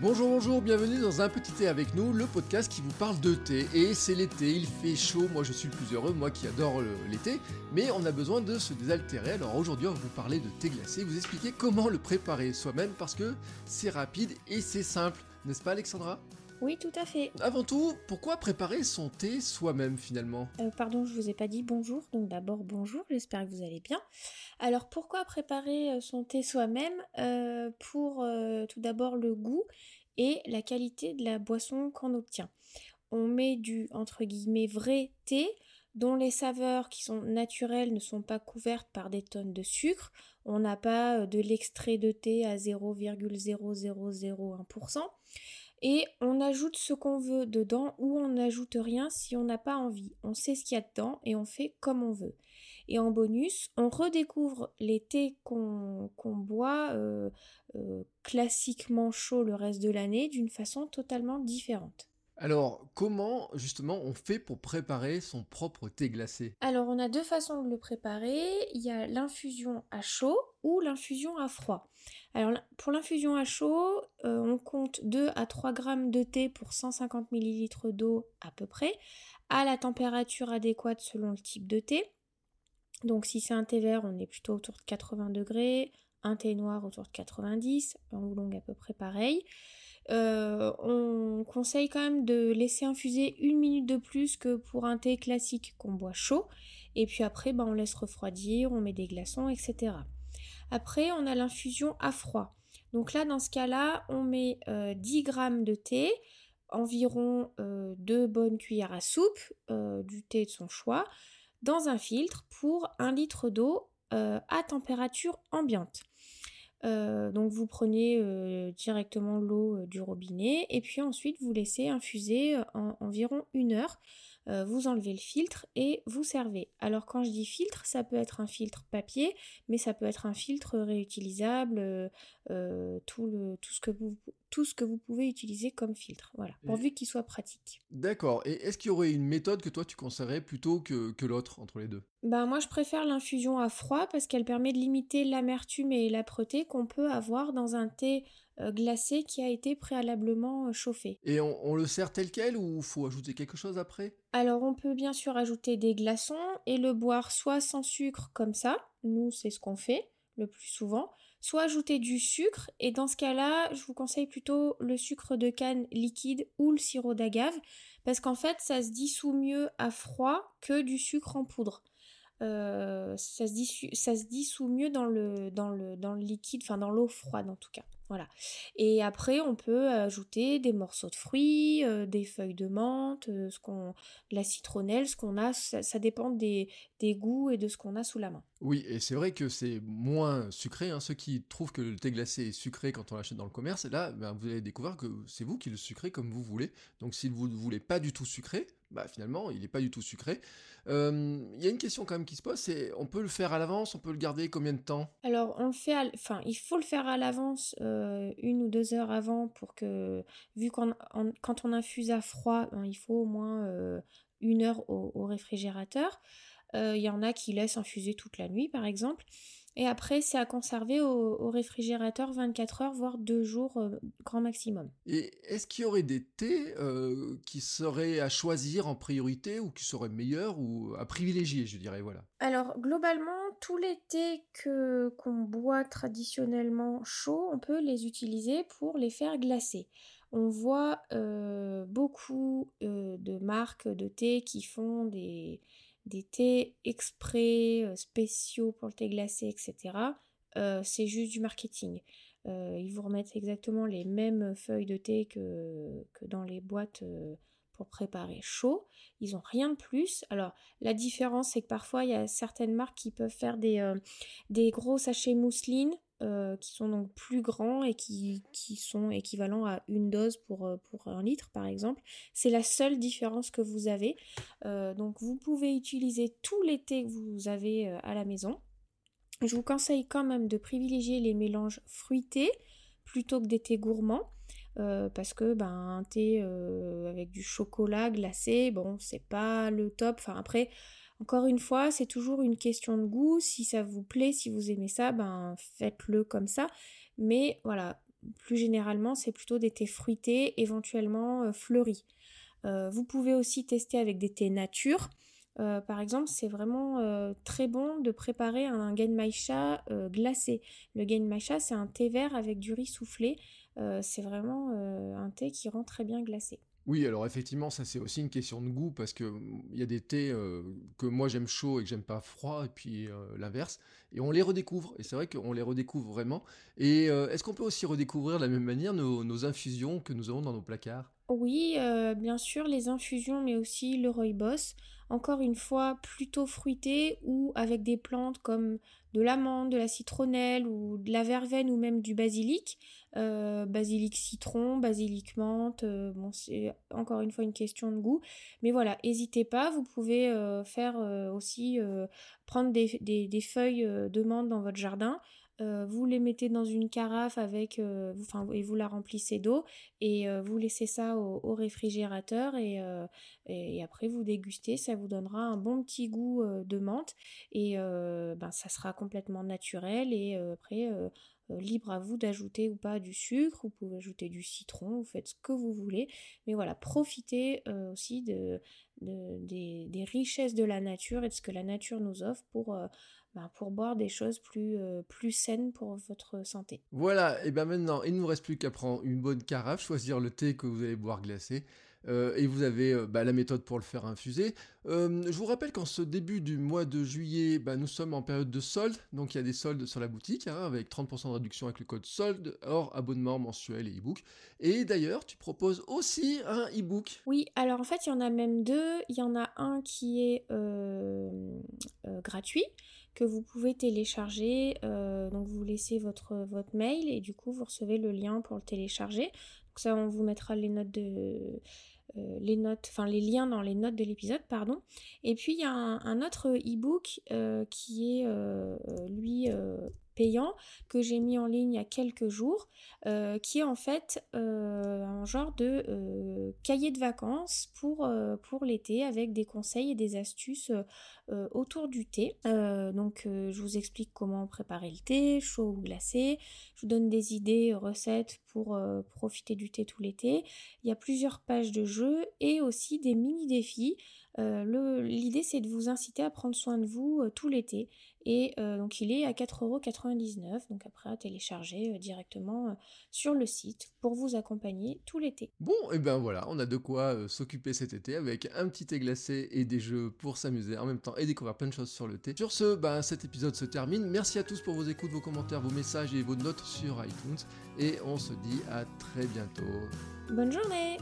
Bonjour, bonjour, bienvenue dans un petit thé avec nous, le podcast qui vous parle de thé. Et c'est l'été, il fait chaud, moi je suis le plus heureux, moi qui adore l'été, mais on a besoin de se désaltérer. Alors aujourd'hui, on va vous parler de thé glacé, vous expliquer comment le préparer soi-même parce que c'est rapide et c'est simple, n'est-ce pas Alexandra? Oui, tout à fait. Avant tout, pourquoi préparer son thé soi-même finalement? Euh, Pardon, je vous ai pas dit bonjour, donc d'abord bonjour, j'espère que vous allez bien. Alors pourquoi préparer euh, son thé soi-même? Euh, Pour tout d'abord le goût et la qualité de la boisson qu'on obtient. On met du entre guillemets vrai thé dont les saveurs qui sont naturelles ne sont pas couvertes par des tonnes de sucre. On n'a pas de l'extrait de thé à 0,0001% et on ajoute ce qu'on veut dedans ou on n'ajoute rien si on n'a pas envie. On sait ce qu'il y a dedans et on fait comme on veut. Et en bonus, on redécouvre les thés qu'on boit euh, euh, classiquement chaud le reste de l'année d'une façon totalement différente. Alors, comment justement on fait pour préparer son propre thé glacé? Alors, on a deux façons de le préparer. Il y a l'infusion à chaud ou l'infusion à froid. Alors, pour l'infusion à chaud, euh, on compte 2 à 3 grammes de thé pour 150 ml d'eau à peu près, à la température adéquate selon le type de thé. Donc, si c'est un thé vert, on est plutôt autour de 80 degrés, un thé noir autour de 90, un oolong à peu près pareil. Euh, on conseille quand même de laisser infuser une minute de plus que pour un thé classique qu'on boit chaud. Et puis après, ben, on laisse refroidir, on met des glaçons, etc. Après, on a l'infusion à froid. Donc là, dans ce cas-là, on met 10 euh, g de thé, environ 2 euh, bonnes cuillères à soupe, du thé de son choix, dans un filtre pour 1 litre d'eau à température ambiante. Euh, donc vous prenez euh, directement l'eau euh, du robinet et puis ensuite vous laissez infuser en, environ une heure. vous enlevez le filtre et vous servez. Alors quand je dis filtre, ça peut être un filtre papier, mais ça peut être un filtre réutilisable, tout, le, tout ce que vous tout ce que vous pouvez utiliser comme filtre. Voilà, pourvu qu'il soit pratique. D'accord. Et est-ce qu'il y aurait une méthode que toi tu conseillerais plutôt que, que l'autre entre les deux? Ben moi je préfère l'infusion à froid parce qu'elle permet de limiter l'amertume et l'âpreté qu'on peut avoir dans un thé euh, glacé qui a été préalablement euh, chauffé. Et on, on le sert tel quel ou faut ajouter quelque chose après? Alors on peut bien sûr ajouter des glaçons et le boire soit sans sucre comme ça, nous c'est ce qu'on fait le plus souvent, soit ajouter du sucre, et dans ce cas-là, je vous conseille plutôt le sucre de canne liquide ou le sirop d'agave, parce qu'en fait, ça se dissout mieux à froid que du sucre en poudre. Euh, ça, se dissout, ça mieux dans le, dans le, dans le liquide, enfin dans l'eau froide en tout cas. Voilà. Et après, on peut ajouter des morceaux de fruits, euh, des feuilles de menthe, euh, ce qu'on, la citronnelle, ce qu'on a. Ça, dépend des, des, goûts et de ce qu'on a sous la main. Oui, et c'est vrai que c'est moins sucré. Hein. Ceux qui trouvent que le thé glacé est sucré quand on l'achète dans le commerce, là, ben, vous allez découvrir que c'est vous qui le sucrez comme vous voulez. Donc, si vous ne voulez pas du tout sucré, bah finalement il n'est pas du tout sucré. Il y a une question quand même qui se pose, c'est on peut le faire à l'avance, on peut le garder combien de temps? Alors on le fait, enfin il faut le faire à l'avance euh, une ou deux heures avant pour que, vu qu'on quand on infuse à froid, ben, il faut au moins euh, une heure au, réfrigérateur. Euh, il y en a qui laissent infuser toute la nuit par exemple. Et après, c'est à conserver au, réfrigérateur 24 heures, voire 2 jours grand maximum. Et est-ce qu'il y aurait des thés qui seraient à choisir en priorité ou qui seraient meilleurs ou à privilégier, je dirais, voilà Alors, globalement, tous les thés que, qu'on boit traditionnellement chauds, on peut les utiliser pour les faire glacer. On voit beaucoup de marques de thé qui font des, des thés exprès euh, spéciaux pour le thé glacé, etc. Euh, c'est juste du marketing. Euh, ils vous remettent exactement les mêmes feuilles de thé que, que dans les boîtes pour préparer chaud. Ils n'ont rien de plus. Alors la différence c'est que parfois il y a certaines marques qui peuvent faire des, des gros sachets mousseline euh, qui sont donc plus grands et qui, sont équivalents à une dose pour, euh, pour un litre par exemple. C'est la seule différence que vous avez. Euh, donc vous pouvez utiliser tous les thés que vous avez à la maison. Je vous conseille quand même de privilégier les mélanges fruités plutôt que des thés gourmands. parce que ben un thé avec du chocolat glacé, bon c'est pas le top. Enfin après encore une fois, c'est toujours une question de goût. Si ça vous plaît, si vous aimez ça, ben faites-le comme ça. Mais voilà, plus généralement, c'est plutôt des thés fruités, éventuellement fleuris. vous pouvez aussi tester avec des thés nature. par exemple, c'est vraiment très bon de préparer un, genmaisha glacé. Le genmaisha, c'est un thé vert avec du riz soufflé. c'est vraiment un thé qui rend très bien glacé. Oui, alors effectivement, ça c'est aussi une question de goût parce que mmh, il y a des thés euh, que moi j'aime chaud et que j'aime pas froid et puis euh, l'inverse et on les redécouvre et c'est vrai qu'on les redécouvre vraiment. Et euh, est-ce qu'on peut aussi redécouvrir de la même manière nos, infusions que nous avons dans nos placards? Oui, bien sûr, les infusions mais aussi le rooibos. Encore une fois, plutôt fruité ou avec des plantes comme de l'amande, de la citronnelle ou de la verveine ou même du basilic. Euh, basilic citron, basilic menthe, euh, bon c'est encore une fois une question de goût. Mais voilà, n'hésitez pas, vous pouvez euh, faire aussi prendre des, feuilles de menthe dans votre jardin, vous les mettez dans une carafe avec, enfin, et vous la remplissez d'eau et vous laissez ça au, réfrigérateur et, et, après vous dégustez, ça vous donnera un bon petit goût de menthe et ben, ça sera complètement naturel et après euh, libre à vous d'ajouter ou pas du sucre, vous pouvez ajouter du citron, vous faites ce que vous voulez, mais voilà, profitez euh, aussi de, des, richesses de la nature et de ce que la nature nous offre pour, euh, ben, pour boire des choses plus, plus saines pour votre santé. Voilà, et bien maintenant, il ne nous reste plus qu'à prendre une bonne carafe, choisir le thé que vous allez boire glacé, euh, et vous avez euh, bah, la méthode pour le faire infuser. Euh, je vous rappelle qu'en ce début du mois de juillet, bah, nous sommes en période de solde, donc il y a des soldes sur la boutique, hein, avec 30% de réduction avec le code solde, hors abonnement mensuel et e-book. Et d'ailleurs, tu proposes aussi un e-book. Oui, alors en fait, il y en a même deux. Il y en a un qui est gratuit que vous pouvez télécharger. donc vous laissez votre, votre mail et du coup vous recevez le lien pour le télécharger. Ça on vous mettra les notes euh, les notes, enfin les liens dans les notes de l'épisode, pardon. Et puis il y a un, autre e-book euh, qui est euh, lui que j'ai mis en ligne il y a quelques jours, qui est en fait un genre de cahier de vacances pour, pour l'été avec des conseils et des astuces autour du thé. donc je vous explique comment préparer le thé, chaud ou glacé. Je vous donne des idées, recettes pour profiter du thé tout l'été. Il y a plusieurs pages de jeux et aussi des mini défis. L'idée c'est de vous inciter à prendre soin de vous tout l'été et euh, donc il est à 4,99€, donc après à télécharger euh, directement euh, sur le site pour vous accompagner tout l'été. Bon, et ben voilà, on a de quoi s'occuper cet été avec un petit thé glacé et des jeux pour s'amuser en même temps et découvrir plein de choses sur le thé. Sur ce, ben, cet épisode se termine. Merci à tous pour vos écoutes, vos commentaires, vos messages et vos notes sur iTunes. Et on se dit à très bientôt. Bonne journée